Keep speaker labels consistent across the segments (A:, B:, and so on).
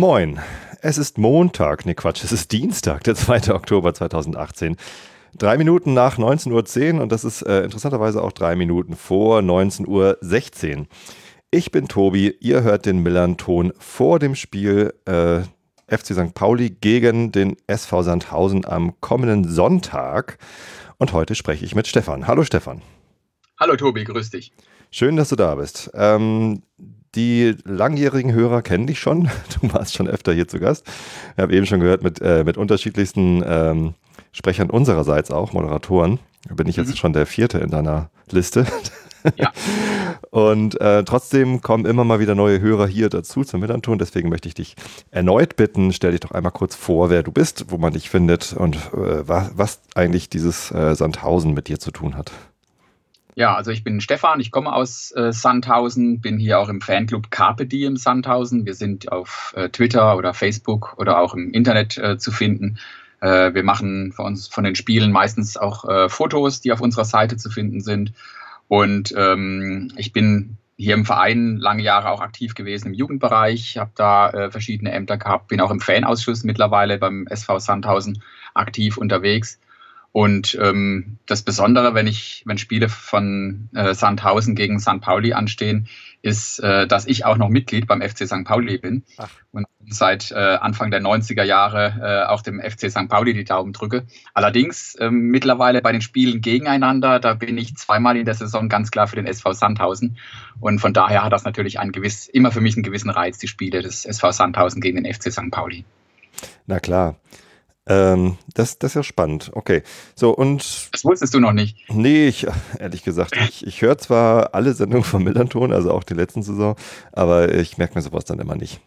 A: Moin. Es ist Montag, ne Quatsch, es ist Dienstag, der 2. Oktober 2018. Drei Minuten nach 19.10 Uhr und das ist äh, interessanterweise auch drei Minuten vor 19.16 Uhr. Ich bin Tobi, ihr hört den Millern-Ton vor dem Spiel äh, FC St. Pauli gegen den SV Sandhausen am kommenden Sonntag. Und heute spreche ich mit Stefan. Hallo Stefan.
B: Hallo Tobi, grüß dich.
A: Schön, dass du da bist. Ähm, die langjährigen Hörer kennen dich schon. Du warst schon öfter hier zu Gast. Ich habe eben schon gehört, mit, äh, mit unterschiedlichsten ähm, Sprechern unsererseits auch, Moderatoren. Da bin ich jetzt mhm. schon der vierte in deiner Liste. Ja. Und äh, trotzdem kommen immer mal wieder neue Hörer hier dazu zum Millanton. Deswegen möchte ich dich erneut bitten, stell dich doch einmal kurz vor, wer du bist, wo man dich findet und äh, was, was, eigentlich dieses äh, Sandhausen mit dir zu tun hat.
B: Ja, also ich bin Stefan, ich komme aus äh, Sandhausen, bin hier auch im Fanclub Carpe Diem Sandhausen. Wir sind auf äh, Twitter oder Facebook oder auch im Internet äh, zu finden. Äh, wir machen von uns von den Spielen meistens auch äh, Fotos, die auf unserer Seite zu finden sind. Und ähm, ich bin hier im Verein lange Jahre auch aktiv gewesen im Jugendbereich, habe da äh, verschiedene Ämter gehabt, bin auch im Fanausschuss mittlerweile beim SV Sandhausen aktiv unterwegs. Und ähm, das Besondere, wenn ich, wenn Spiele von äh, Sandhausen gegen St. Pauli anstehen, ist, äh, dass ich auch noch Mitglied beim FC St. Pauli bin Ach. und seit äh, Anfang der 90er Jahre äh, auch dem FC St. Pauli die Daumen drücke. Allerdings ähm, mittlerweile bei den Spielen gegeneinander, da bin ich zweimal in der Saison ganz klar für den SV Sandhausen. Und von daher hat das natürlich ein gewiss, immer für mich einen gewissen Reiz, die Spiele des SV Sandhausen gegen den FC St. Pauli.
A: Na klar. Ähm, das, das ist ja spannend. Okay. So, und.
B: Das wusstest du noch nicht.
A: Nee, ich, ehrlich gesagt, ich, ich höre zwar alle Sendungen von Millanton, also auch die letzten Saison, aber ich merke mir sowas dann immer nicht.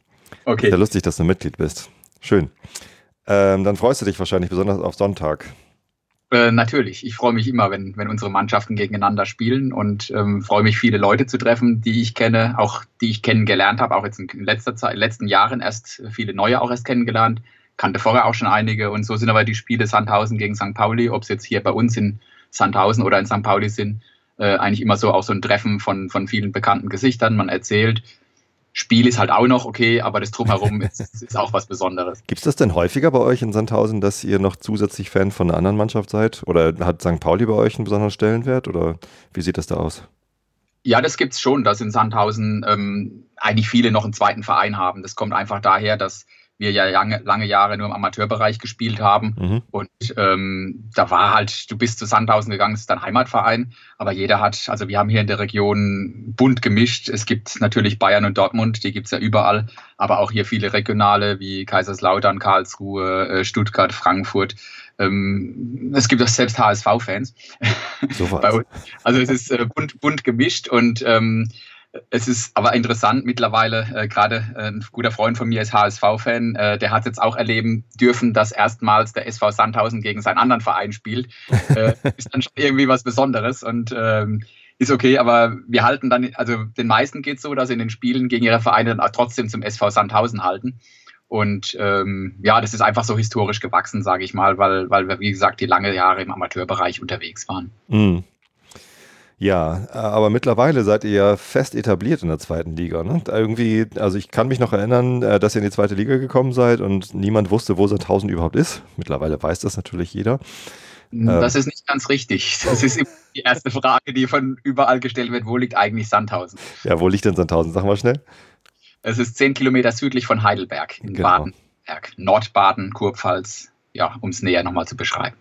A: Okay. Ist ja lustig, dass du Mitglied bist. Schön. Ähm, dann freust du dich wahrscheinlich besonders auf Sonntag.
B: Äh, natürlich. Ich freue mich immer, wenn, wenn unsere Mannschaften gegeneinander spielen und ähm, freue mich, viele Leute zu treffen, die ich kenne, auch die ich kennengelernt habe, auch jetzt in letzter Zeit, in den letzten Jahren erst viele neue auch erst kennengelernt kannte vorher auch schon einige und so sind aber die Spiele Sandhausen gegen St. Pauli, ob es jetzt hier bei uns in Sandhausen oder in St. Pauli sind, äh, eigentlich immer so auch so ein Treffen von, von vielen bekannten Gesichtern. Man erzählt, Spiel ist halt auch noch okay, aber das Drumherum ist, ist auch was Besonderes.
A: Gibt es das denn häufiger bei euch in Sandhausen, dass ihr noch zusätzlich Fan von einer anderen Mannschaft seid? Oder hat St. Pauli bei euch einen besonderen Stellenwert? Oder wie sieht das da aus?
B: Ja, das gibt es schon, dass in Sandhausen ähm, eigentlich viele noch einen zweiten Verein haben. Das kommt einfach daher, dass wir ja lange, lange Jahre nur im Amateurbereich gespielt haben. Mhm. Und ähm, da war halt, du bist zu Sandhausen gegangen, das ist dein Heimatverein, aber jeder hat, also wir haben hier in der Region bunt gemischt. Es gibt natürlich Bayern und Dortmund, die gibt es ja überall, aber auch hier viele regionale wie Kaiserslautern, Karlsruhe, äh, Stuttgart, Frankfurt. Ähm, es gibt auch selbst HSV-Fans. So also es ist äh, bunt, bunt gemischt und ähm, es ist aber interessant mittlerweile, äh, gerade äh, ein guter Freund von mir ist HSV-Fan, äh, der hat jetzt auch erleben dürfen, dass erstmals der SV Sandhausen gegen seinen anderen Verein spielt. Äh, ist dann schon irgendwie was Besonderes und ähm, ist okay, aber wir halten dann, also den meisten geht es so, dass sie in den Spielen gegen ihre Vereine dann auch trotzdem zum SV Sandhausen halten. Und ähm, ja, das ist einfach so historisch gewachsen, sage ich mal, weil, weil wir, wie gesagt, die lange Jahre im Amateurbereich unterwegs waren.
A: Mhm. Ja, aber mittlerweile seid ihr ja fest etabliert in der zweiten Liga. Ne? Irgendwie, also ich kann mich noch erinnern, äh, dass ihr in die zweite Liga gekommen seid und niemand wusste, wo Sandhausen überhaupt ist. Mittlerweile weiß das natürlich jeder.
B: Hm, das ähm. ist nicht ganz richtig. Das ist die erste Frage, die von überall gestellt wird. Wo liegt eigentlich Sandhausen?
A: Ja, wo liegt denn Sandhausen? Sag mal schnell.
B: Es ist zehn Kilometer südlich von Heidelberg in genau. Baden-Berg. Nordbaden, Kurpfalz, ja, um es näher nochmal zu beschreiben.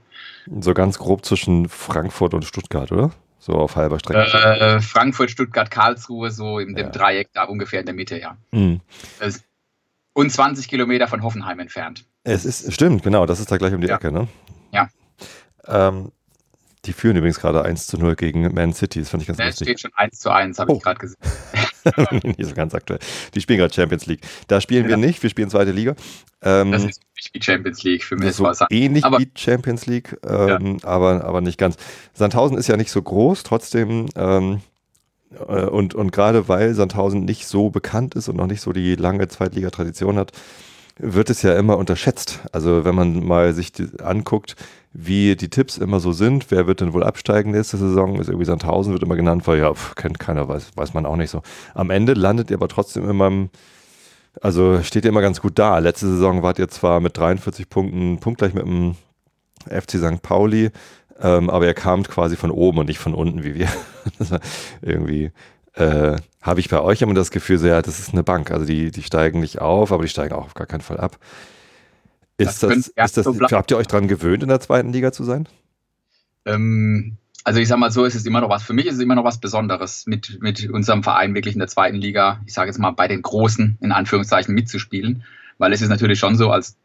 A: So ganz grob zwischen Frankfurt und Stuttgart, oder? So auf halber Strecke.
B: Äh, Frankfurt, Stuttgart, Karlsruhe, so in dem ja. Dreieck da ungefähr in der Mitte, ja. Mhm. Und 20 Kilometer von Hoffenheim entfernt.
A: Es ist, stimmt, genau, das ist da gleich um die ja. Ecke, ne?
B: Ja.
A: Ähm, die führen übrigens gerade 1 zu 0 gegen Man City. Das fand ich ganz
B: ja,
A: lustig.
B: Es steht schon 1 zu 1, habe oh. ich gerade gesehen.
A: nicht so ganz aktuell. Die spielen gerade Champions League. Da spielen ja. wir nicht, wir spielen zweite Liga.
B: Ähm, das ist wie Champions League für mich.
A: So ähnlich aber, wie Champions League, ähm, ja. aber, aber nicht ganz. Sandhausen ist ja nicht so groß, trotzdem ähm, äh, und, und gerade weil Sandhausen nicht so bekannt ist und noch nicht so die lange Zweitliga-Tradition hat, wird es ja immer unterschätzt. Also wenn man mal sich anguckt, wie die Tipps immer so sind, wer wird denn wohl absteigen nächste Saison, ist irgendwie Sandhausen, wird immer genannt, weil ja, pf, kennt keiner, weiß, weiß man auch nicht so. Am Ende landet ihr aber trotzdem immer im, also steht ihr immer ganz gut da. Letzte Saison wart ihr zwar mit 43 Punkten punktgleich mit dem FC St. Pauli, ähm, aber ihr kamt quasi von oben und nicht von unten wie wir. irgendwie äh, habe ich bei euch immer das Gefühl, so, ja, das ist eine Bank. Also die, die steigen nicht auf, aber die steigen auch auf gar keinen Fall ab. Ist das, das, ist das, so habt ihr euch daran gewöhnt, in der zweiten Liga zu sein?
B: Ähm, also ich sage mal so, es ist immer noch was, für mich ist es immer noch was Besonderes, mit, mit unserem Verein wirklich in der zweiten Liga, ich sage jetzt mal bei den Großen, in Anführungszeichen, mitzuspielen. Weil es ist natürlich schon so, als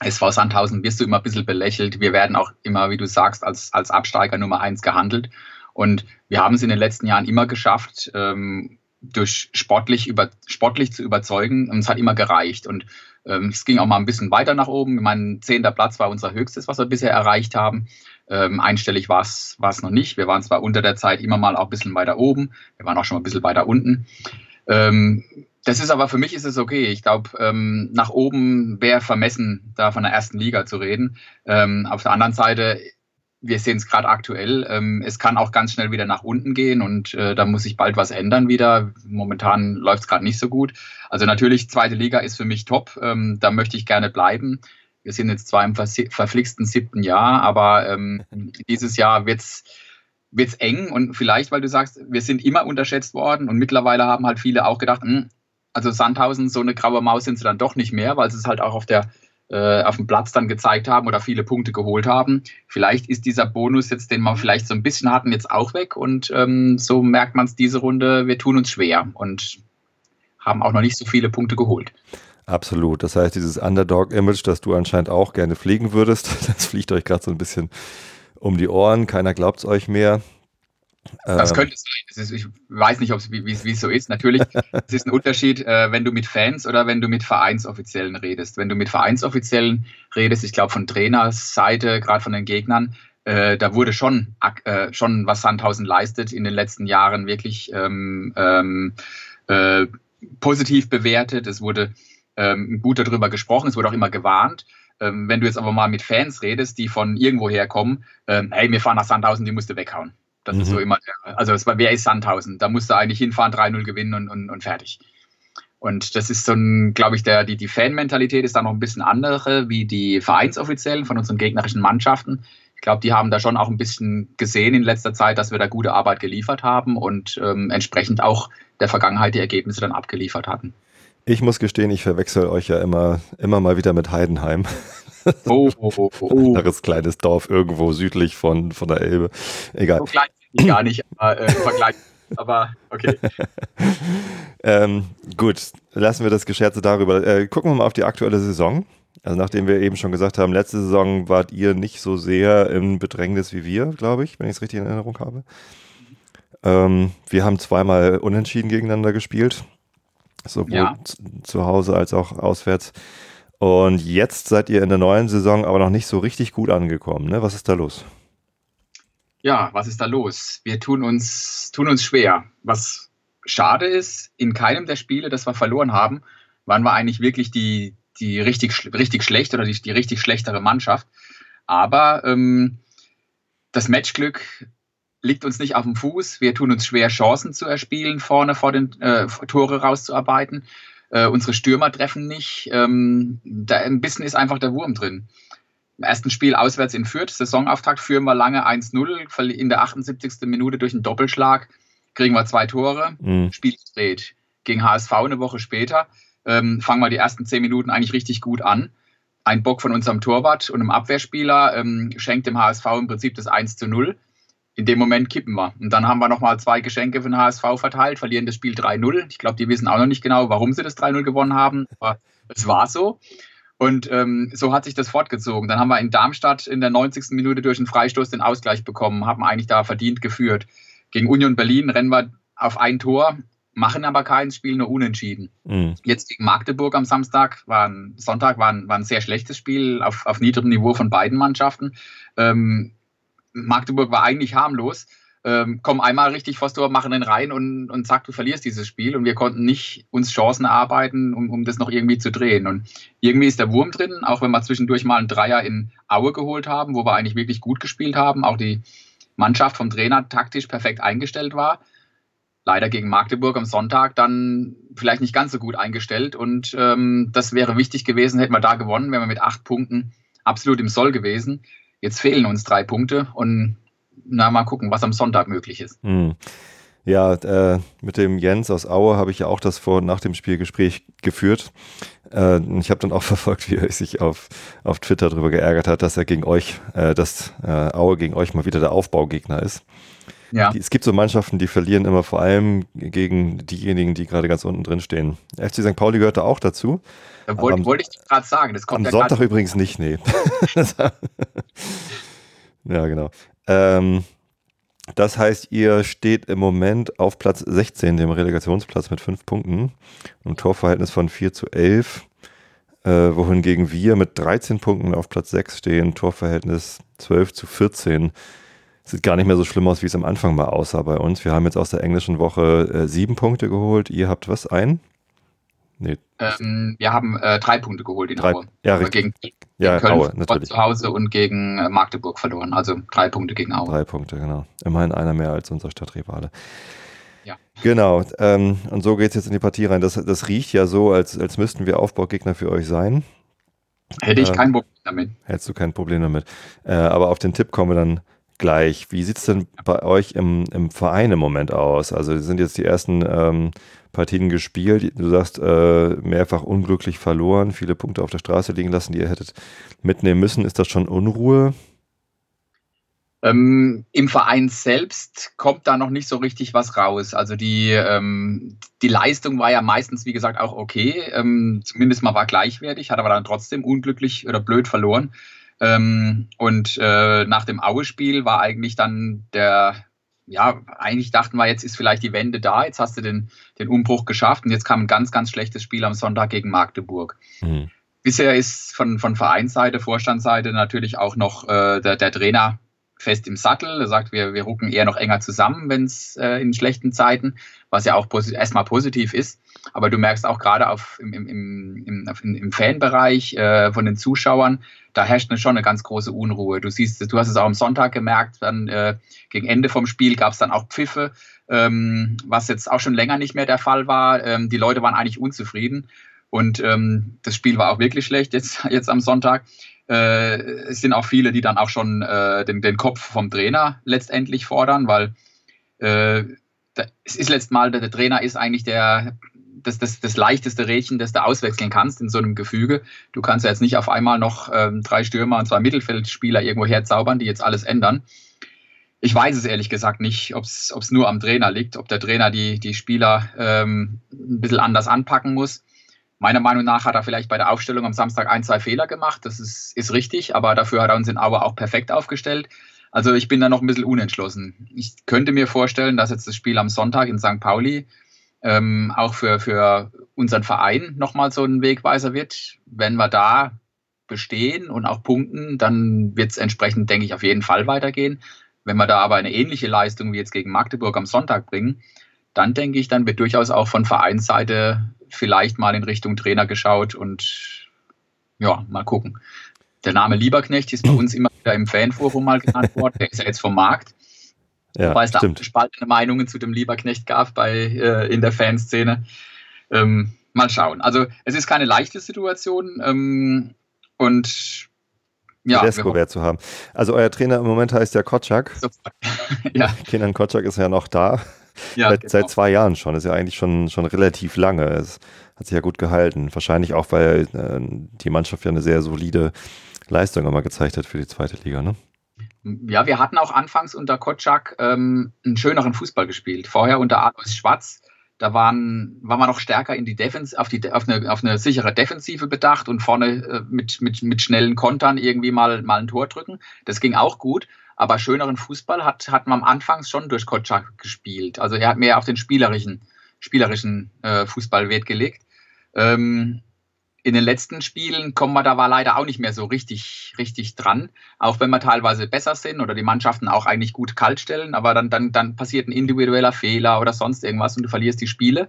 B: SV Sandhausen wirst du immer ein bisschen belächelt. Wir werden auch immer, wie du sagst, als, als Absteiger Nummer eins gehandelt. Und wir haben es in den letzten Jahren immer geschafft, ähm, durch sportlich, über, sportlich zu überzeugen. Und es hat immer gereicht. Und ähm, es ging auch mal ein bisschen weiter nach oben. Mein zehnter Platz war unser höchstes, was wir bisher erreicht haben. Ähm, einstellig war es noch nicht. Wir waren zwar unter der Zeit immer mal auch ein bisschen weiter oben. Wir waren auch schon mal ein bisschen weiter unten. Ähm, das ist aber für mich ist es okay. Ich glaube, ähm, nach oben wäre vermessen, da von der ersten Liga zu reden. Ähm, auf der anderen Seite wir sehen es gerade aktuell. Ähm, es kann auch ganz schnell wieder nach unten gehen und äh, da muss sich bald was ändern wieder. Momentan läuft es gerade nicht so gut. Also natürlich, zweite Liga ist für mich top. Ähm, da möchte ich gerne bleiben. Wir sind jetzt zwar im verflixten siebten Jahr, aber ähm, dieses Jahr wird es eng und vielleicht, weil du sagst, wir sind immer unterschätzt worden und mittlerweile haben halt viele auch gedacht, mh, hm, also Sandhausen, so eine graue Maus sind sie dann doch nicht mehr, weil sie es halt auch auf der auf dem Platz dann gezeigt haben oder viele Punkte geholt haben. Vielleicht ist dieser Bonus jetzt, den wir vielleicht so ein bisschen hatten, jetzt auch weg und ähm, so merkt man es diese Runde, wir tun uns schwer und haben auch noch nicht so viele Punkte geholt.
A: Absolut. Das heißt, dieses Underdog-Image, das du anscheinend auch gerne pflegen würdest, das fliegt euch gerade so ein bisschen um die Ohren. Keiner glaubt es euch mehr.
B: Das ähm. könnte sein. Ist, ich weiß nicht, wie es so ist. Natürlich, es ist ein Unterschied, äh, wenn du mit Fans oder wenn du mit Vereinsoffiziellen redest. Wenn du mit Vereinsoffiziellen redest, ich glaube von Trainerseite, gerade von den Gegnern, äh, da wurde schon, äh, schon, was Sandhausen leistet, in den letzten Jahren wirklich ähm, ähm, äh, positiv bewertet. Es wurde ähm, gut darüber gesprochen, es wurde auch immer gewarnt. Ähm, wenn du jetzt aber mal mit Fans redest, die von irgendwoher kommen, ähm, hey, wir fahren nach Sandhausen, die musst du weghauen. Das mhm. ist so mhm. immer, also es war, wer ist Sandhausen? Da musst du eigentlich hinfahren, 3-0 gewinnen und, und, und fertig. Und das ist so ein, glaube ich, der, die, die Fan-Mentalität ist da noch ein bisschen andere wie die Vereinsoffiziellen von unseren gegnerischen Mannschaften. Ich glaube, die haben da schon auch ein bisschen gesehen in letzter Zeit, dass wir da gute Arbeit geliefert haben und ähm, entsprechend auch der Vergangenheit die Ergebnisse dann abgeliefert hatten.
A: Ich muss gestehen, ich verwechsel euch ja immer, immer mal wieder mit Heidenheim. Oh, oh, oh, oh. Anderes kleines Dorf irgendwo südlich von, von der Elbe. Egal. So
B: klein bin ich gar nicht, aber äh, Vergleich. Aber okay.
A: ähm, gut, lassen wir das Gescherze darüber. Äh, gucken wir mal auf die aktuelle Saison. Also nachdem wir eben schon gesagt haben, letzte Saison wart ihr nicht so sehr im Bedrängnis wie wir, glaube ich, wenn ich es richtig in Erinnerung habe. Ähm, wir haben zweimal unentschieden gegeneinander gespielt, sowohl ja. zu Hause als auch auswärts. Und jetzt seid ihr in der neuen Saison aber noch nicht so richtig gut angekommen. Ne? Was ist da los?
B: Ja, was ist da los? Wir tun uns, tun uns schwer. Was schade ist, in keinem der Spiele, das wir verloren haben, waren wir eigentlich wirklich die, die richtig, richtig schlecht oder die, die richtig schlechtere Mannschaft. Aber ähm, das Matchglück liegt uns nicht auf dem Fuß. Wir tun uns schwer, Chancen zu erspielen, vorne vor den äh, Tore rauszuarbeiten. Äh, unsere Stürmer treffen nicht. Ähm, da ein bisschen ist einfach der Wurm drin. Im ersten Spiel auswärts in Fürth, Saisonauftakt, führen wir lange 1-0. In der 78. Minute durch einen Doppelschlag kriegen wir zwei Tore. Mhm. Spiel gedreht. Gegen HSV eine Woche später ähm, fangen wir die ersten zehn Minuten eigentlich richtig gut an. Ein Bock von unserem Torwart und einem Abwehrspieler ähm, schenkt dem HSV im Prinzip das 1 zu 0 in dem Moment kippen wir. Und dann haben wir nochmal zwei Geschenke für den HSV verteilt, verlieren das Spiel 3-0. Ich glaube, die wissen auch noch nicht genau, warum sie das 3-0 gewonnen haben, aber es war so. Und ähm, so hat sich das fortgezogen. Dann haben wir in Darmstadt in der 90. Minute durch einen Freistoß den Ausgleich bekommen, haben eigentlich da verdient geführt. Gegen Union Berlin rennen wir auf ein Tor, machen aber kein Spiel, nur unentschieden. Mhm. Jetzt gegen Magdeburg am Samstag, war ein, Sonntag war ein, war ein sehr schlechtes Spiel auf, auf niedrigem Niveau von beiden Mannschaften. Ähm, Magdeburg war eigentlich harmlos. ähm, kommen einmal richtig vors Tor, machen den rein und, und zack, du verlierst dieses Spiel. Und wir konnten nicht uns Chancen erarbeiten, um, um das noch irgendwie zu drehen. Und irgendwie ist der Wurm drin, auch wenn wir zwischendurch mal einen Dreier in Aue geholt haben, wo wir eigentlich wirklich gut gespielt haben. Auch die Mannschaft vom Trainer taktisch perfekt eingestellt war. Leider gegen Magdeburg am Sonntag dann vielleicht nicht ganz so gut eingestellt. Und ähm, das wäre wichtig gewesen, hätten wir da gewonnen, wären wir mit acht Punkten absolut im Soll gewesen. Jetzt fehlen uns drei Punkte und na, mal gucken, was am Sonntag möglich ist. Hm.
A: Ja, äh, mit dem Jens aus Aue habe ich ja auch das vor und nach dem Spielgespräch geführt. Äh, ich habe dann auch verfolgt, wie er sich auf, auf Twitter darüber geärgert hat, dass er gegen euch, äh, dass äh, Aue gegen euch mal wieder der Aufbaugegner ist. Ja. Die, es gibt so Mannschaften, die verlieren immer vor allem gegen diejenigen, die gerade ganz unten drin stehen. FC St. Pauli gehört da auch dazu.
B: Da wollte wollt ich gerade sagen.
A: Das kommt am ja Sonntag übrigens nicht, nee. ja, genau. Ähm, das heißt, ihr steht im Moment auf Platz 16, dem Relegationsplatz mit 5 Punkten, ein Torverhältnis von 4 zu 11, äh, wohingegen wir mit 13 Punkten auf Platz 6 stehen, Torverhältnis 12 zu 14. Sieht gar nicht mehr so schlimm aus, wie es am Anfang mal aussah bei uns. Wir haben jetzt aus der englischen Woche äh, sieben Punkte geholt. Ihr habt was? Ein?
B: Nee. Ähm, wir haben äh, drei Punkte geholt in
A: drei,
B: Aue.
A: Ja, richtig.
B: Gegen, ja, Köln Aue, natürlich. zu Hause und gegen äh, Magdeburg verloren. Also drei Punkte gegen Aue.
A: Drei Punkte, genau. Immerhin einer mehr als unser Stadtrivale. Ja. Genau. Ähm, und so geht es jetzt in die Partie rein. Das, das riecht ja so, als, als müssten wir Aufbaugegner für euch sein.
B: Hätte ich äh, kein Problem damit.
A: Hättest du kein Problem damit. Äh, aber auf den Tipp kommen wir dann gleich. Wie sieht es denn bei euch im, im Verein im Moment aus? Also sind jetzt die ersten ähm, Partien gespielt. Du sagst, äh, mehrfach unglücklich verloren, viele Punkte auf der Straße liegen lassen, die ihr hättet mitnehmen müssen. Ist das schon Unruhe?
B: Ähm, Im Verein selbst kommt da noch nicht so richtig was raus. Also die, ähm, die Leistung war ja meistens, wie gesagt, auch okay. Ähm, zumindest mal war gleichwertig, hat aber dann trotzdem unglücklich oder blöd verloren. Ähm, und äh, nach dem Aue-Spiel war eigentlich dann der, ja, eigentlich dachten wir, jetzt ist vielleicht die Wende da, jetzt hast du den, den Umbruch geschafft und jetzt kam ein ganz, ganz schlechtes Spiel am Sonntag gegen Magdeburg. Mhm. Bisher ist von, von Vereinsseite, Vorstandsseite natürlich auch noch äh, der, der Trainer fest im Sattel. Er sagt, wir, wir rucken eher noch enger zusammen, wenn es äh, in schlechten Zeiten, was ja auch posit erstmal positiv ist. Aber du merkst auch gerade auf, im, im, im, im, Fanbereich äh, von den Zuschauern, da herrscht eine, schon eine ganz große Unruhe. Du siehst, du hast es auch am Sonntag gemerkt, dann äh, gegen Ende vom Spiel gab es dann auch Pfiffe, ähm, was jetzt auch schon länger nicht mehr der Fall war. Ähm, die Leute waren eigentlich unzufrieden. Und ähm, das Spiel war auch wirklich schlecht jetzt, jetzt am Sonntag. Äh, es sind auch viele, die dann auch schon äh, den, den Kopf vom Trainer letztendlich fordern, weil äh, es ist letztes Mal, der Trainer ist eigentlich der, das, das, das leichteste Rädchen, das du auswechseln kannst in so einem Gefüge. Du kannst ja jetzt nicht auf einmal noch ähm, drei Stürmer und zwei Mittelfeldspieler irgendwo herzaubern, die jetzt alles ändern. Ich weiß es ehrlich gesagt nicht, ob es nur am Trainer liegt, ob der Trainer die, die Spieler ähm, ein bisschen anders anpacken muss. Meiner Meinung nach hat er vielleicht bei der Aufstellung am Samstag ein, zwei Fehler gemacht. Das ist, ist richtig, aber dafür hat er uns in Aue auch perfekt aufgestellt. Also ich bin da noch ein bisschen unentschlossen. Ich könnte mir vorstellen, dass jetzt das Spiel am Sonntag in St. Pauli ähm, auch für, für unseren Verein nochmal so ein Wegweiser wird. Wenn wir da bestehen und auch punkten, dann wird es entsprechend, denke ich, auf jeden Fall weitergehen. Wenn wir da aber eine ähnliche Leistung wie jetzt gegen Magdeburg am Sonntag bringen, dann denke ich, dann wird durchaus auch von Vereinsseite vielleicht mal in Richtung Trainer geschaut und ja, mal gucken. Der Name Lieberknecht ist bei uns immer wieder im Fanforum mal genannt worden. Der ist ja jetzt vom Markt. Ja, Wobei es da gespaltene Meinungen zu dem Lieberknecht gab bei, äh, in der Fanszene. Ähm, mal schauen. Also es ist keine leichte Situation ähm, und
A: ja, Tedesco wäre zu haben. Also euer Trainer im Moment heißt ja Kotschak. Kenan Kotschak ist ja noch da. Ja, seit, genau. seit, zwei Jahren schon. Das ist ja eigentlich schon, schon relativ lange. Es hat sich ja gut gehalten. Wahrscheinlich auch, weil äh, die Mannschaft ja eine sehr solide Leistung immer gezeigt hat für die zweite Liga, ne?
B: Ja, wir hatten auch anfangs unter Kotschak ähm, einen schöneren Fußball gespielt. Vorher unter Alois Schwarz, da waren, war man noch stärker in die Defens auf, die, auf, eine, auf eine sichere Defensive bedacht und vorne äh, mit, mit, mit schnellen Kontern irgendwie mal, mal ein Tor drücken. Das ging auch gut. Aber schöneren Fußball hat, hat man am Anfang schon durch Kotschak gespielt. Also er hat mehr auf den spielerischen, spielerischen äh, Fußball Wert gelegt. Ähm, in den letzten Spielen kommen wir da war leider auch nicht mehr so richtig, richtig dran. Auch wenn wir teilweise besser sind oder die Mannschaften auch eigentlich gut kalt stellen, aber dann, dann, dann passiert ein individueller Fehler oder sonst irgendwas und du verlierst die Spiele.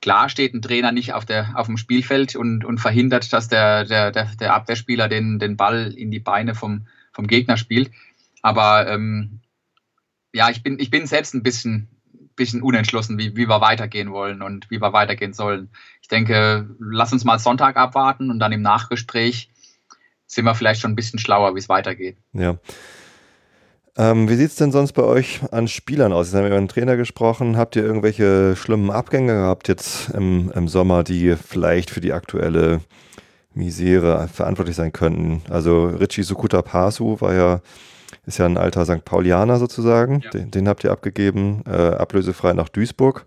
B: Klar steht ein Trainer nicht auf, der, auf dem Spielfeld und, und verhindert, dass der, der, der, Abwehrspieler den, den Ball in die Beine vom, vom Gegner spielt. Aber ähm, ja, ich bin, ich bin selbst ein bisschen, bisschen unentschlossen, wie, wie wir weitergehen wollen und wie wir weitergehen sollen. Ich denke, lass uns mal Sonntag abwarten und dann im Nachgespräch sind wir vielleicht schon ein bisschen schlauer, wie es weitergeht.
A: Ja. Ähm, wie sieht es denn sonst bei euch an Spielern aus? Jetzt haben wir über einen Trainer gesprochen. Habt ihr irgendwelche schlimmen Abgänge gehabt jetzt im, im Sommer, die vielleicht für die aktuelle Misere verantwortlich sein könnten? Also Richie Sukuta Pasu war ja ist ja ein alter St. Paulianer sozusagen. Ja. Den, den, habt ihr abgegeben, äh, ablösefrei nach Duisburg.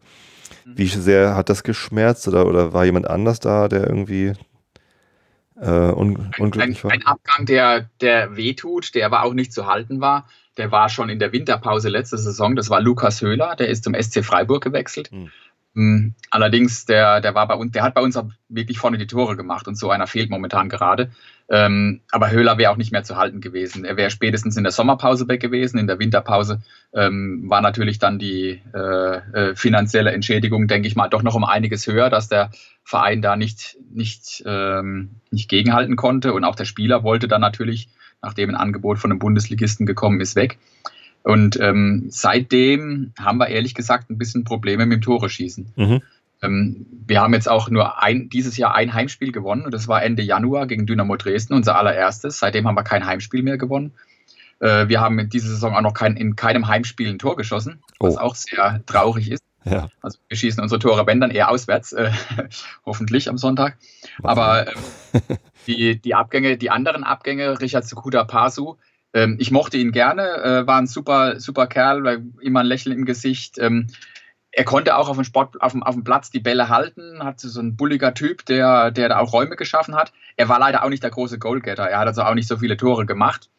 A: Mhm. Wie sehr hat das geschmerzt oder, oder war jemand anders da, der irgendwie äh, un, unglücklich
B: war? Ein Abgang, der, der wehtut, der aber auch nicht zu halten war. Der war schon in der Winterpause letzte Saison. Das war Lukas Höhler, der ist zum SC Freiburg gewechselt. Mhm. Hm, allerdings, der, der war bei uns, der hat bei uns auch wirklich vorne die Tore gemacht und so einer fehlt momentan gerade. Ähm, aber Höhler wäre auch nicht mehr zu halten gewesen. Er wäre spätestens in der Sommerpause weg gewesen. In der Winterpause ähm, war natürlich dann die äh, äh, finanzielle Entschädigung, denke ich mal, doch noch um einiges höher, dass der Verein da nicht, nicht, ähm, nicht gegenhalten konnte. Und auch der Spieler wollte dann natürlich, nachdem ein Angebot von einem Bundesligisten gekommen ist, weg. Und ähm, seitdem haben wir ehrlich gesagt ein bisschen Probleme mit dem Tore schießen. Mhm. Ähm, wir haben jetzt auch nur ein, dieses Jahr ein Heimspiel gewonnen und das war Ende Januar gegen Dynamo Dresden, unser allererstes. Seitdem haben wir kein Heimspiel mehr gewonnen. Äh, wir haben in dieser Saison auch noch kein, in keinem Heimspiel ein Tor geschossen, was oh. auch sehr traurig ist. Ja. Also wir schießen unsere Tore, wenn dann eher auswärts, äh, hoffentlich am Sonntag. Aber äh, die, die Abgänge, die anderen Abgänge, Richard Sukuda Pasu, ähm, ich mochte ihn gerne, äh, war ein super, super Kerl, immer ein Lächeln im Gesicht. Ähm, er konnte auch auf dem, Sport, auf dem, auf dem Platz die Bälle halten, hatte so ein bulliger Typ, der, der da auch Räume geschaffen hat. Er war leider auch nicht der große Goalgetter. Er hat also auch nicht so viele Tore gemacht.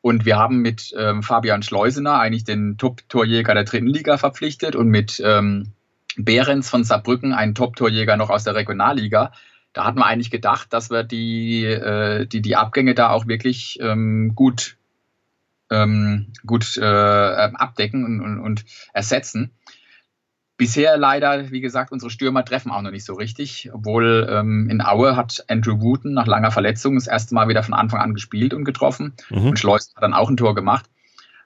B: Und wir haben mit ähm, Fabian Schleusener eigentlich den Top-Torjäger der dritten Liga verpflichtet und mit ähm, Behrens von Saarbrücken einen Top-Torjäger noch aus der Regionalliga. Da hatten wir eigentlich gedacht, dass wir die, äh, die, die Abgänge da auch wirklich ähm, gut ähm, gut äh, abdecken und, und, und ersetzen. Bisher leider, wie gesagt, unsere Stürmer treffen auch noch nicht so richtig. Obwohl ähm, in Aue hat Andrew Wooten nach langer Verletzung das erste Mal wieder von Anfang an gespielt und getroffen. Mhm. Und Schleusen hat dann auch ein Tor gemacht.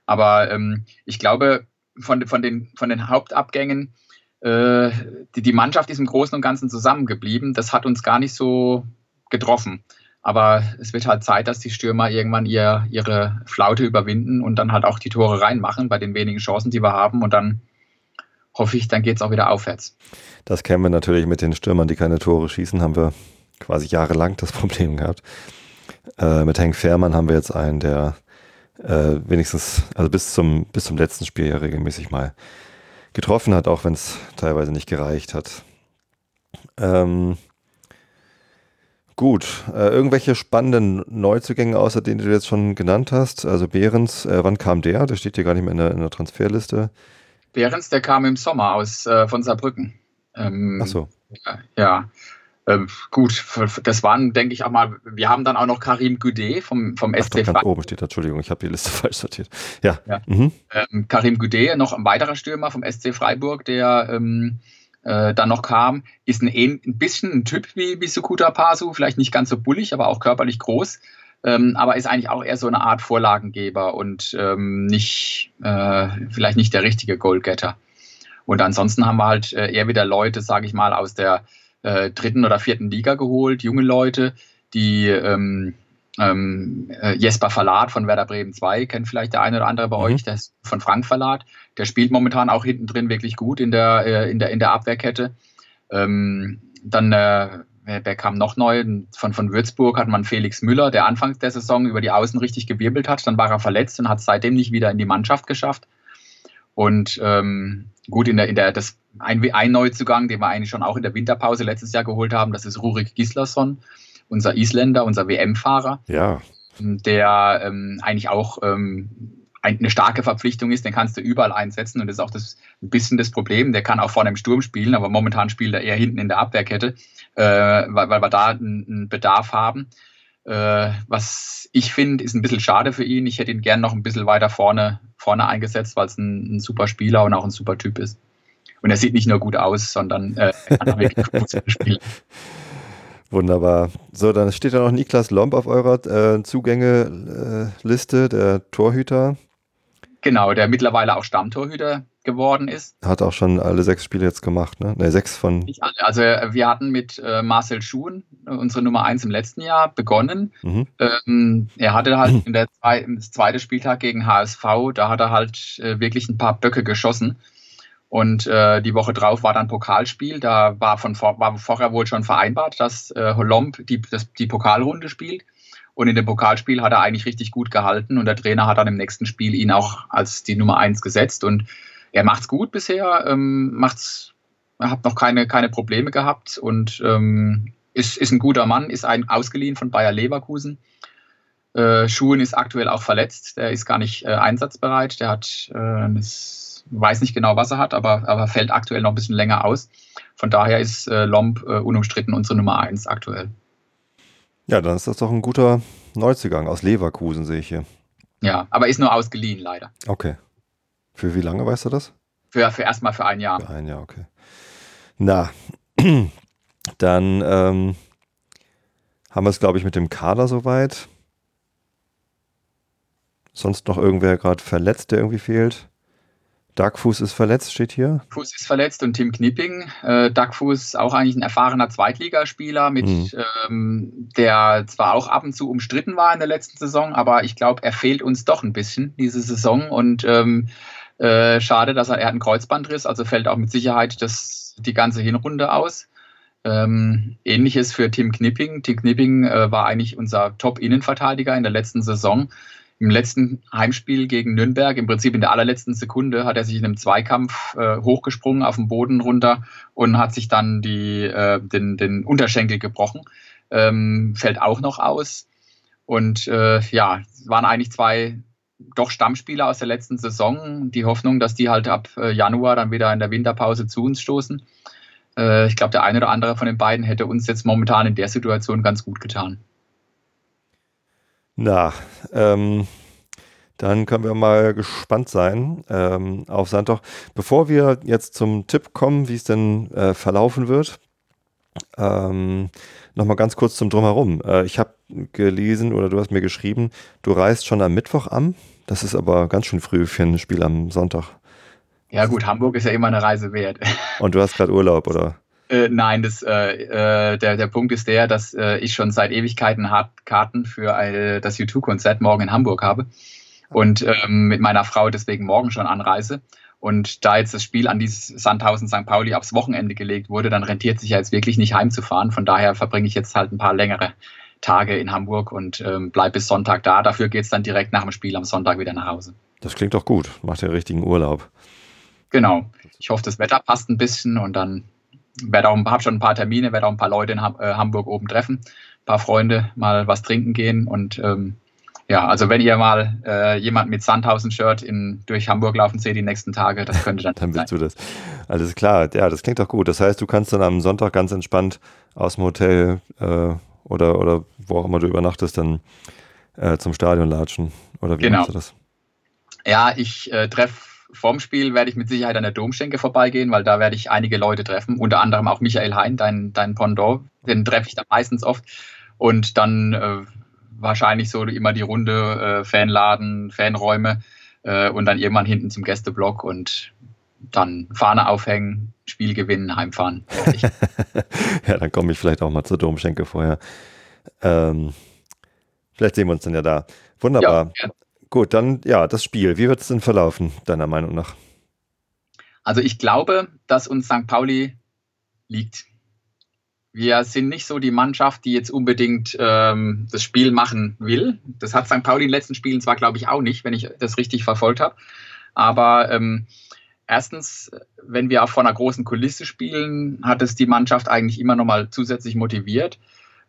B: Aber ähm, ich glaube, von, von, den, von den Hauptabgängen, äh, die, die Mannschaft ist im Großen und Ganzen zusammengeblieben. Das hat uns gar nicht so getroffen. Aber es wird halt Zeit, dass die Stürmer irgendwann ihr, ihre Flaute überwinden und dann halt auch die Tore reinmachen bei den wenigen Chancen, die wir haben. Und dann hoffe ich, dann geht es auch wieder aufwärts.
A: Das kennen wir natürlich mit den Stürmern, die keine Tore schießen, haben wir quasi jahrelang das Problem gehabt. Äh, mit Henk Fährmann haben wir jetzt einen, der äh, wenigstens, also bis zum, bis zum letzten Spiel ja regelmäßig mal getroffen hat, auch wenn es teilweise nicht gereicht hat. Ähm, Gut, äh, irgendwelche spannenden Neuzugänge, außer denen du jetzt schon genannt hast? Also Behrens, äh, wann kam der? Der steht hier gar nicht mehr in der, in der Transferliste.
B: Behrens, der kam im Sommer aus äh, von Saarbrücken.
A: Ähm, Ach so.
B: Ja, ähm, gut, das waren, denke ich, auch mal, wir haben dann auch noch Karim Goudet vom, vom Ach, SC
A: Ganz oben steht, Entschuldigung, ich habe die Liste falsch sortiert. Ja. ja.
B: Mhm. Ähm, Karim Goudet, noch ein weiterer Stürmer vom SC Freiburg, der ähm, äh, dann noch kam, ist ein, ein bisschen ein Typ wie, wie Sukuta Pasu, vielleicht nicht ganz so bullig, aber auch körperlich groß. Ähm, aber ist eigentlich auch eher so eine Art Vorlagengeber und ähm, nicht, äh, vielleicht nicht der richtige Goalgetter. Und ansonsten haben wir halt äh, eher wieder Leute, sage ich mal, aus der äh, dritten oder vierten Liga geholt, junge Leute, die ähm, ähm, äh, Jesper Verlat von Werder Bremen 2, kennt vielleicht der eine oder andere bei mhm. euch, der ist von Frank Verlat. Der spielt momentan auch hinten drin wirklich gut in der, äh, in der, in der Abwehrkette. Ähm, dann, äh, wer, wer, kam noch neu? Von, von Würzburg hat man Felix Müller, der anfangs der Saison über die Außen richtig gewirbelt hat. Dann war er verletzt und hat es seitdem nicht wieder in die Mannschaft geschafft. Und ähm, gut, in der, in der, das ein, ein Neuzugang, den wir eigentlich schon auch in der Winterpause letztes Jahr geholt haben, das ist Rurik Gislason unser Isländer, unser WM-Fahrer.
A: Ja.
B: Der ähm, eigentlich auch ähm, eine starke Verpflichtung ist, den kannst du überall einsetzen und das ist auch das, ein bisschen das Problem. Der kann auch vorne im Sturm spielen, aber momentan spielt er eher hinten in der Abwehrkette, äh, weil, weil wir da einen, Bedarf haben. Äh, was ich finde, ist ein bisschen schade für ihn. Ich hätte ihn gern noch ein bisschen weiter vorne, vorne eingesetzt, weil es ein, ein super Spieler und auch ein super Typ ist. Und er sieht nicht nur gut aus, sondern äh, er kann auch wirklich gut spielen.
A: Wunderbar. So, dann steht da noch Niklas Lomb auf eurer äh, Zugänge-Liste, der Torhüter.
B: Genau, der mittlerweile auch Stammtorhüter geworden ist.
A: Hat auch schon alle sechs Spiele jetzt gemacht, ne? Ne, sechs von.
B: Nicht alle. Also wir hatten mit äh, Marcel Schuhen, äh, unsere Nummer eins im letzten Jahr, begonnen. Mhm. Ähm, er hatte halt in der zwei, im zweiten Spieltag gegen HSV, da hat er halt äh, wirklich ein paar Böcke geschossen. Und äh, die Woche drauf war dann Pokalspiel. Da war von war vorher wohl schon vereinbart, dass äh, Holomb die, das, die Pokalrunde spielt. Und in dem Pokalspiel hat er eigentlich richtig gut gehalten und der Trainer hat dann im nächsten Spiel ihn auch als die Nummer eins gesetzt und er macht's gut bisher, ähm, macht's, hat noch keine, keine Probleme gehabt und ähm, ist, ist ein guter Mann, ist ein ausgeliehen von Bayer Leverkusen. Äh, Schuhen ist aktuell auch verletzt, der ist gar nicht äh, einsatzbereit, der hat, äh, das, weiß nicht genau, was er hat, aber, aber fällt aktuell noch ein bisschen länger aus. Von daher ist äh, Lomb äh, unumstritten unsere Nummer eins aktuell.
A: Ja, dann ist das doch ein guter Neuzugang aus Leverkusen, sehe ich hier.
B: Ja, aber ist nur ausgeliehen, leider.
A: Okay. Für wie lange weißt du das?
B: Für, für erstmal für ein Jahr.
A: Für ein Jahr, okay. Na, dann ähm, haben wir es, glaube ich, mit dem Kader soweit. Sonst noch irgendwer gerade verletzt, der irgendwie fehlt? Duckfuß ist verletzt, steht hier.
B: Fuß ist verletzt und Tim Knipping. Äh, Duckfuß auch eigentlich ein erfahrener Zweitligaspieler, mit mhm. ähm, der zwar auch ab und zu umstritten war in der letzten Saison, aber ich glaube, er fehlt uns doch ein bisschen diese Saison und ähm, äh, schade, dass er, er hat einen Kreuzbandriss, also fällt auch mit Sicherheit das, die ganze Hinrunde aus. Ähm, Ähnliches für Tim Knipping. Tim Knipping äh, war eigentlich unser Top-Innenverteidiger in der letzten Saison im letzten Heimspiel gegen Nürnberg, im Prinzip in der allerletzten Sekunde, hat er sich in einem Zweikampf äh, hochgesprungen auf den Boden runter und hat sich dann die, äh, den, den Unterschenkel gebrochen. Ähm, fällt auch noch aus. Und äh, ja, waren eigentlich zwei doch Stammspieler aus der letzten Saison. Die Hoffnung, dass die halt ab äh, Januar dann wieder in der Winterpause zu uns stoßen. Äh, ich glaube, der eine oder andere von den beiden hätte uns jetzt momentan in der Situation ganz gut getan.
A: Na, ähm, dann können wir mal gespannt sein ähm, auf Sandtoch. Bevor wir jetzt zum Tipp kommen, wie es denn äh, verlaufen wird, ähm, nochmal ganz kurz zum Drumherum. Äh, ich habe gelesen oder du hast mir geschrieben, du reist schon am Mittwoch an. Das ist aber ganz schön früh für ein Spiel am Sonntag.
B: Ja gut, Hamburg ist ja immer eine Reise wert.
A: Und du hast gerade Urlaub, oder?
B: Äh, nein, das, äh, äh, der, der Punkt ist der, dass äh, ich schon seit Ewigkeiten Karten für ein, das U2-Konzert morgen in Hamburg habe und ähm, mit meiner Frau deswegen morgen schon anreise. Und da jetzt das Spiel an dieses Sandhausen St. Pauli aufs Wochenende gelegt wurde, dann rentiert sich ja jetzt wirklich nicht heimzufahren. Von daher verbringe ich jetzt halt ein paar längere Tage in Hamburg und ähm, bleibe bis Sonntag da. Dafür geht es dann direkt nach dem Spiel am Sonntag wieder nach Hause.
A: Das klingt doch gut. Macht ja richtigen Urlaub.
B: Genau. Ich hoffe, das Wetter passt ein bisschen und dann werde auch, habe schon ein paar Termine, werde auch ein paar Leute in äh, Hamburg oben treffen, ein paar Freunde mal was trinken gehen und ähm, ja, also wenn ihr mal äh, jemand mit Sandhausen-Shirt durch Hamburg laufen seht die nächsten Tage, das könnte dann.
A: dann bist sein. du das. Alles klar, ja, das klingt doch gut. Das heißt, du kannst dann am Sonntag ganz entspannt aus dem Hotel äh, oder, oder wo auch immer du übernachtest, dann äh, zum Stadion latschen. Oder wie
B: genau.
A: machst du das?
B: Ja, ich äh, treffe vorm Spiel werde ich mit Sicherheit an der Domschenke vorbeigehen, weil da werde ich einige Leute treffen, unter anderem auch Michael Hein, dein, dein Pendant, den treffe ich da meistens oft. Und dann äh, wahrscheinlich so immer die Runde äh, Fanladen, Fanräume äh, und dann irgendwann hinten zum Gästeblock und dann Fahne aufhängen, Spiel gewinnen, heimfahren.
A: ja, dann komme ich vielleicht auch mal zur Domschenke vorher. Ähm, vielleicht sehen wir uns dann ja da. Wunderbar. Ja, Gut, dann ja, das Spiel. Wie wird es denn verlaufen, deiner Meinung nach?
B: Also ich glaube, dass uns St. Pauli liegt. Wir sind nicht so die Mannschaft, die jetzt unbedingt ähm, das Spiel machen will. Das hat St. Pauli in den letzten Spielen zwar, glaube ich, auch nicht, wenn ich das richtig verfolgt habe. Aber ähm, erstens, wenn wir auch vor einer großen Kulisse spielen, hat es die Mannschaft eigentlich immer noch mal zusätzlich motiviert.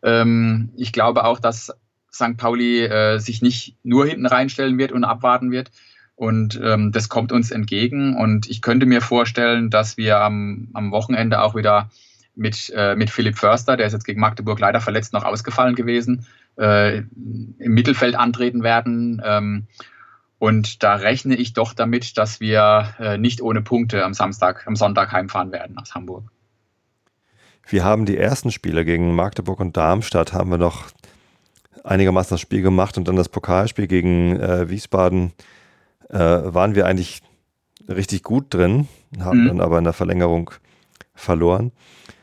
B: Ähm, ich glaube auch, dass St. Pauli äh, sich nicht nur hinten reinstellen wird und abwarten wird, Und ähm, das kommt uns entgegen. Und ich könnte mir vorstellen, dass wir am, am Wochenende auch wieder mit, äh, mit Philipp Förster, der ist jetzt gegen Magdeburg leider verletzt noch ausgefallen gewesen, äh, im Mittelfeld antreten werden. Ähm, und da rechne ich doch damit, dass wir äh, nicht ohne Punkte am Samstag, am Sonntag heimfahren werden aus Hamburg.
A: Wir haben die ersten Spiele gegen Magdeburg und Darmstadt haben wir noch einigermaßen das Spiel gemacht und dann das Pokalspiel gegen äh, Wiesbaden äh, waren wir eigentlich richtig gut drin, haben mhm. dann aber in der Verlängerung verloren.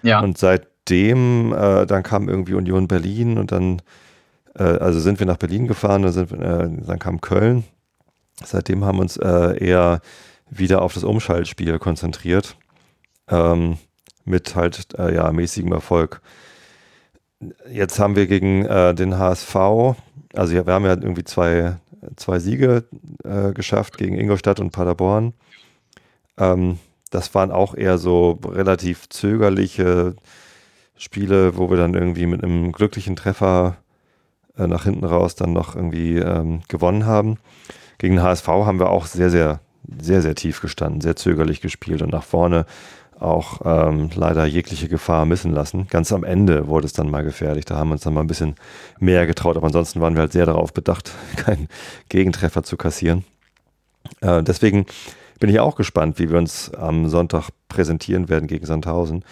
A: Ja. Und seitdem, äh, dann kam irgendwie Union Berlin und dann, äh, also sind wir nach Berlin gefahren, dann, sind, äh, dann kam Köln. Seitdem haben wir uns äh, eher wieder auf das Umschaltspiel konzentriert. Ähm, mit halt ja, mäßigem Erfolg. Jetzt haben wir gegen äh, den HSV, also wir haben ja irgendwie zwei, zwei Siege äh, geschafft gegen Ingolstadt und Paderborn. Ähm, das waren auch eher so relativ zögerliche Spiele, wo wir dann irgendwie mit einem glücklichen Treffer äh, nach hinten raus dann noch irgendwie ähm, gewonnen haben. Gegen den HSV haben wir auch sehr, sehr, sehr, sehr tief gestanden, sehr zögerlich gespielt und nach vorne auch ähm, leider jegliche Gefahr missen lassen. Ganz am Ende wurde es dann mal gefährlich. Da haben wir uns dann mal ein bisschen mehr getraut. Aber ansonsten waren wir halt sehr darauf bedacht, keinen Gegentreffer zu kassieren. Äh, deswegen bin ich auch gespannt, wie wir uns am Sonntag präsentieren werden gegen Sandhausen.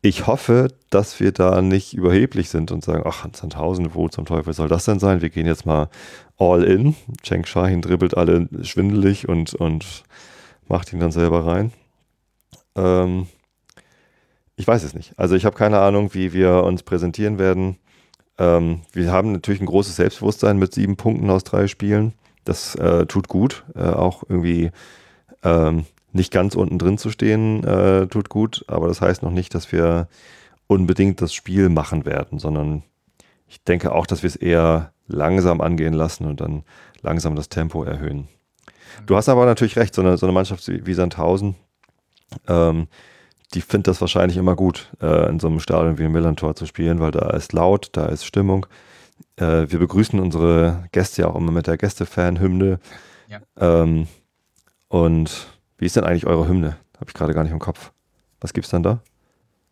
A: Ich hoffe, dass wir da nicht überheblich sind und sagen, ach, Sandhausen, wo zum Teufel soll das denn sein? Wir gehen jetzt mal all in. Cheng Shahin dribbelt alle schwindelig und, und macht ihn dann selber rein. Ähm, ich weiß es nicht. Also ich habe keine Ahnung, wie wir uns präsentieren werden. Ähm, wir haben natürlich ein großes Selbstbewusstsein mit sieben Punkten aus drei Spielen. Das äh, tut gut. Äh, auch irgendwie ähm, nicht ganz unten drin zu stehen, äh, tut gut. Aber das heißt noch nicht, dass wir unbedingt das Spiel machen werden, sondern ich denke auch, dass wir es eher langsam angehen lassen und dann langsam das Tempo erhöhen. Du hast aber natürlich recht, so eine, so eine Mannschaft wie Sandhausen, ähm, die findet das wahrscheinlich immer gut, äh, in so einem Stadion wie im Millantor zu spielen, weil da ist laut, da ist Stimmung. Äh, wir begrüßen unsere Gäste ja auch immer mit der Gästefan-Hymne. Ja. Ähm, und wie ist denn eigentlich eure Hymne? Habe ich gerade gar nicht im Kopf. Was gibt es dann da?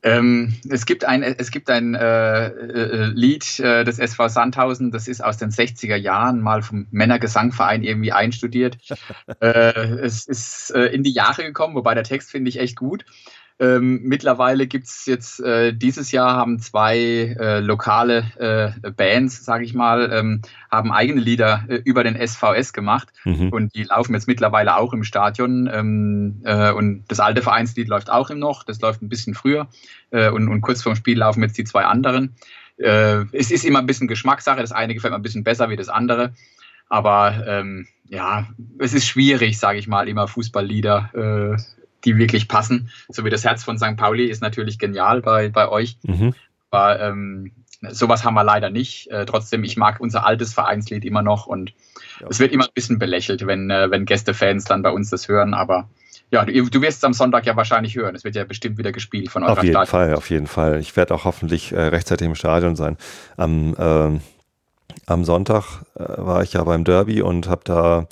B: Ähm, es gibt ein, es gibt ein äh, äh, Lied äh, des SV Sandhausen, das ist aus den 60er Jahren mal vom Männergesangverein irgendwie einstudiert. Äh, es ist äh, in die Jahre gekommen, wobei der Text finde ich echt gut. Ähm, mittlerweile gibt es jetzt, äh, dieses Jahr haben zwei äh, lokale äh, Bands, sage ich mal, ähm, haben eigene Lieder äh, über den SVS gemacht mhm. und die laufen jetzt mittlerweile auch im Stadion. Ähm, äh, und das alte Vereinslied läuft auch immer noch, das läuft ein bisschen früher äh, und, und kurz vorm Spiel laufen jetzt die zwei anderen. es ist immer ein bisschen Geschmackssache, das eine gefällt mir ein bisschen besser wie das andere. Aber ähm, ja, es ist schwierig, sage ich mal, immer Fußballlieder die wirklich passen. So wie das Herz von St. Pauli ist natürlich genial bei, bei euch. Mhm. Aber ähm, sowas haben wir leider nicht. Äh, trotzdem, ich mag unser altes Vereinslied immer noch und ja. es wird immer ein bisschen belächelt, wenn, äh, wenn Gästefans dann bei uns das hören. Aber ja, du, du wirst es am Sonntag ja wahrscheinlich hören. Es wird ja bestimmt wieder gespielt von eurer
A: Auf jeden Stadion. Fall, auf jeden Fall. Ich werde auch hoffentlich äh, rechtzeitig im Stadion sein. Am, ähm, am Sonntag äh, war ich ja beim Derby und habe da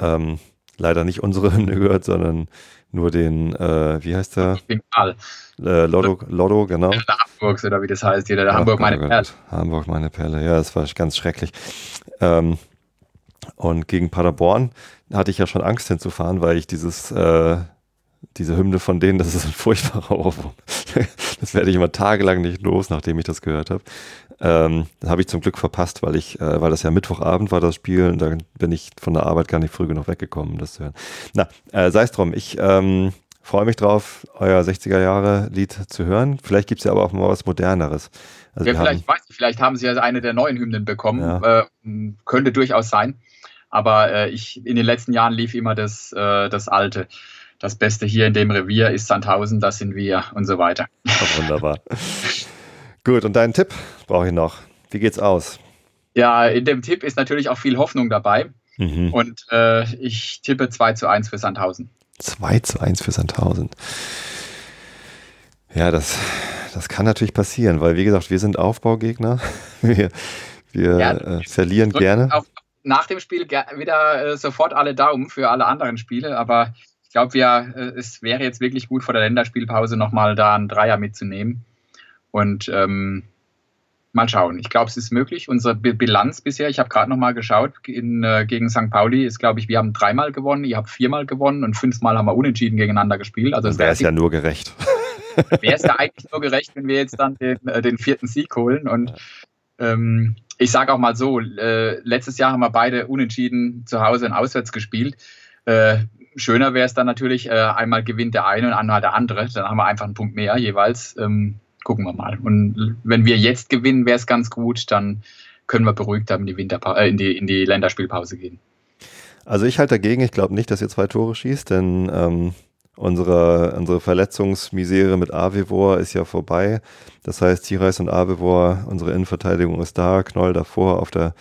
A: ähm, leider nicht unsere Hymne gehört, sondern nur den, äh, wie heißt der? Äh, Lotto, Lotto, genau. Der
B: Hamburgs oder wie das heißt, hier, der ja, Hamburg meine Perle.
A: Hamburg meine Perle, ja, das war ganz schrecklich. Ähm, und gegen Paderborn hatte ich ja schon Angst hinzufahren, weil ich dieses, äh, diese Hymne von denen, das ist ein furchtbarer Ohrwurm. das werde ich immer tagelang nicht los, nachdem ich das gehört habe. Ähm, habe ich zum Glück verpasst, weil ich, äh, weil das ja Mittwochabend war, das Spiel, und da bin ich von der Arbeit gar nicht früh genug weggekommen, das zu hören. Na, äh, sei es drum, ich ähm, freue mich drauf, euer 60er-Jahre-Lied zu hören. Vielleicht gibt es ja aber auch mal was Moderneres.
B: Also ja, vielleicht, haben, weiß ich, vielleicht haben sie ja eine der neuen Hymnen bekommen. Ja. Äh, könnte durchaus sein. Aber äh, ich, in den letzten Jahren lief immer das, äh, das alte. Das Beste hier in dem Revier ist Sandhausen, das sind wir und so weiter.
A: Oh, wunderbar. Gut, und deinen Tipp brauche ich noch. Wie geht's aus?
B: Ja, in dem Tipp ist natürlich auch viel Hoffnung dabei. Mhm. Und äh, ich tippe 2 zu 1 für Sandhausen.
A: 2 zu 1 für Sandhausen. Ja, das, das kann natürlich passieren, weil wie gesagt, wir sind Aufbaugegner. Wir, wir ja, äh, verlieren gerne. Auf,
B: nach dem Spiel wieder äh, sofort alle Daumen für alle anderen Spiele, aber ich glaube, ja, äh, es wäre jetzt wirklich gut vor der Länderspielpause nochmal da einen Dreier mitzunehmen. Und ähm, mal schauen. Ich glaube, es ist möglich. Unsere Bilanz bisher, ich habe gerade noch mal geschaut, in, äh, gegen St. Pauli ist, glaube ich, wir haben dreimal gewonnen, ihr habt viermal gewonnen und fünfmal haben wir unentschieden gegeneinander gespielt.
A: Also wäre es ja nur gerecht.
B: Wäre es ja eigentlich nur gerecht, wenn wir jetzt dann den, äh, den vierten Sieg holen. Und ähm, ich sage auch mal so, äh, letztes Jahr haben wir beide unentschieden zu Hause und auswärts gespielt. Äh, schöner wäre es dann natürlich, äh, einmal gewinnt der eine und einmal der andere. Dann haben wir einfach einen Punkt mehr jeweils. Ähm, gucken wir mal. Und wenn wir jetzt gewinnen, wäre es ganz gut, dann können wir beruhigt in die, Winterpa äh, in, die, in die Länderspielpause gehen.
A: Also ich halte dagegen, ich glaube nicht, dass ihr zwei Tore schießt, denn ähm, unsere, unsere Verletzungsmisere mit Avevor ist ja vorbei. Das heißt, Tirais und Avevor, unsere Innenverteidigung ist da, Knoll davor auf der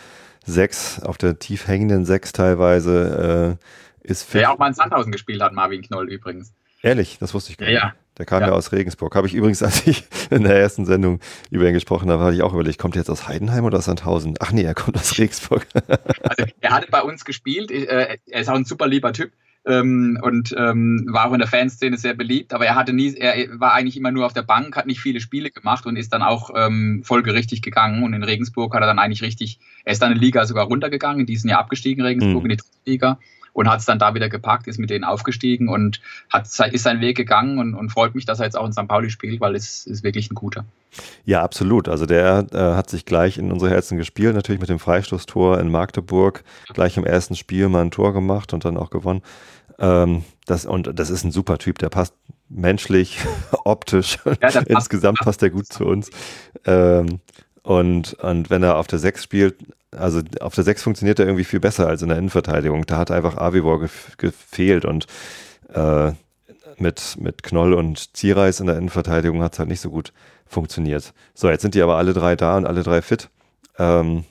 A: 6, auf der tief hängenden 6 teilweise äh, ist
B: fit. Der auch mal in Sandhausen gespielt hat, Marvin Knoll übrigens.
A: Ehrlich, das wusste ich gar nicht. Ja, Der kam ja. ja. aus Regensburg. Habe ich übrigens, als ich in der ersten Sendung über ihn gesprochen habe, hatte ich auch überlegt, kommt er jetzt aus Heidenheim oder aus Sandhausen? Ach nee, er kommt aus Regensburg.
B: also er hatte bei uns gespielt. Äh, er ist auch ein super lieber Typ. Ähm, und ähm, war auch in der Fanszene sehr beliebt, aber er hatte nie, er war eigentlich immer nur auf der Bank, hat nicht viele Spiele gemacht und ist dann auch ähm, folgerichtig gegangen. Und in Regensburg hat er dann eigentlich richtig, er ist dann in die Liga sogar runtergegangen, in diesem Jahr abgestiegen, Regensburg mhm. in die dritte Liga und hat es dann da wieder gepackt, ist mit denen aufgestiegen und hat, ist seinen Weg gegangen und, und freut mich, dass er jetzt auch in St. Pauli spielt, weil es ist wirklich ein guter.
A: Ja, absolut. Also der äh, hat sich gleich in unsere Herzen gespielt, natürlich mit dem Freistoßtor in Magdeburg, gleich im ersten Spiel mal ein Tor gemacht und dann auch gewonnen. Ähm, das, und das ist ein super Typ, der passt menschlich, optisch, ja, insgesamt passt er gut zu uns. Ähm, und, und wenn er auf der 6 spielt, also auf der 6 funktioniert er irgendwie viel besser als in der Innenverteidigung. Da hat einfach Avivor gef gefehlt und äh, mit, mit Knoll und Ziereis in der Innenverteidigung hat es halt nicht so gut funktioniert. So, jetzt sind die aber alle drei da und alle drei fit. Ähm,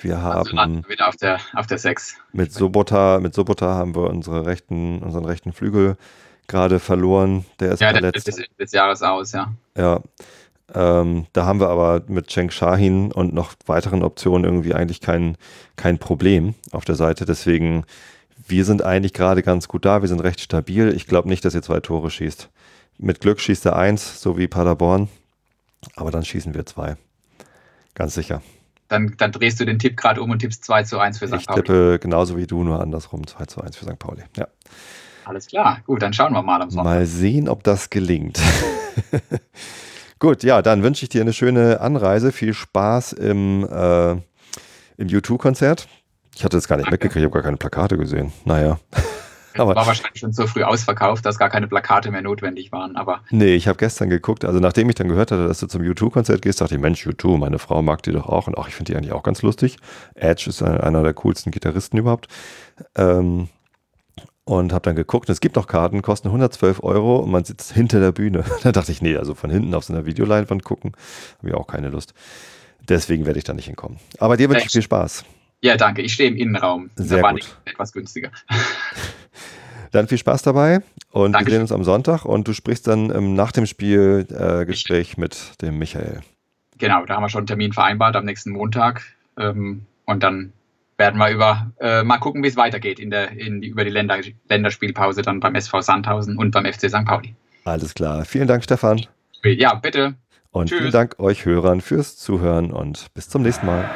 A: wir also haben
B: also wieder auf der, auf der 6.
A: Mit Sobota, mit Sobota haben wir unsere rechten, unseren rechten Flügel gerade verloren. Der ist ja, verletzt.
B: Der ist des Jahres aus, ja.
A: Ja. Ähm, da haben wir aber mit Cheng Shahin und noch weiteren Optionen irgendwie eigentlich kein, kein Problem auf der Seite. Deswegen, wir sind eigentlich gerade ganz gut da. Wir sind recht stabil. Ich glaube nicht, dass ihr zwei Tore schießt. Mit Glück schießt er eins, so wie Paderborn. Aber dann schießen wir zwei. Ganz sicher.
B: Dann, dann drehst du den Tipp gerade um und tippst 2 zu 1 für St.
A: Ich Pauli. Ich tippe genauso wie du, nur andersrum 2 zu 1 für St. Pauli. Ja.
B: Alles klar. Gut, dann schauen wir mal am
A: Sonntag. Mal sehen, ob das gelingt. Gut, ja, dann wünsche ich dir eine schöne Anreise. Viel Spaß im, äh, im U2-Konzert. Ich hatte das gar nicht mitgekriegt, ich habe gar keine Plakate gesehen. Naja.
B: aber war wahrscheinlich schon so früh ausverkauft, dass gar keine Plakate mehr notwendig waren. Aber
A: nee, ich habe gestern geguckt, also nachdem ich dann gehört hatte, dass du zum U2-Konzert gehst, dachte ich, Mensch, U2, meine Frau mag die doch auch und auch ich finde die eigentlich auch ganz lustig. Edge ist einer der coolsten Gitarristen überhaupt. Ähm, und habe dann geguckt, es gibt noch Karten, kosten 112 Euro und man sitzt hinter der Bühne. da dachte ich, nee, also von hinten auf so einer Videoleinwand gucken, habe ich auch keine Lust. Deswegen werde ich da nicht hinkommen. Aber dir wünsche ich viel Spaß.
B: Ja, danke. Ich stehe im Innenraum.
A: Sehr da gut.
B: etwas günstiger.
A: Dann viel Spaß dabei und Dankeschön. wir sehen uns am Sonntag und du sprichst dann ähm, nach dem Spielgespräch äh, mit dem Michael.
B: Genau, da haben wir schon einen Termin vereinbart am nächsten Montag ähm, und dann werden wir über äh, mal gucken, wie es weitergeht in der, in die, über die Länder, Länderspielpause dann beim SV Sandhausen und beim FC St. Pauli.
A: Alles klar. Vielen Dank, Stefan.
B: Ja, bitte.
A: Und Tschüss. vielen Dank euch Hörern fürs Zuhören und bis zum nächsten Mal.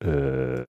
A: Äh,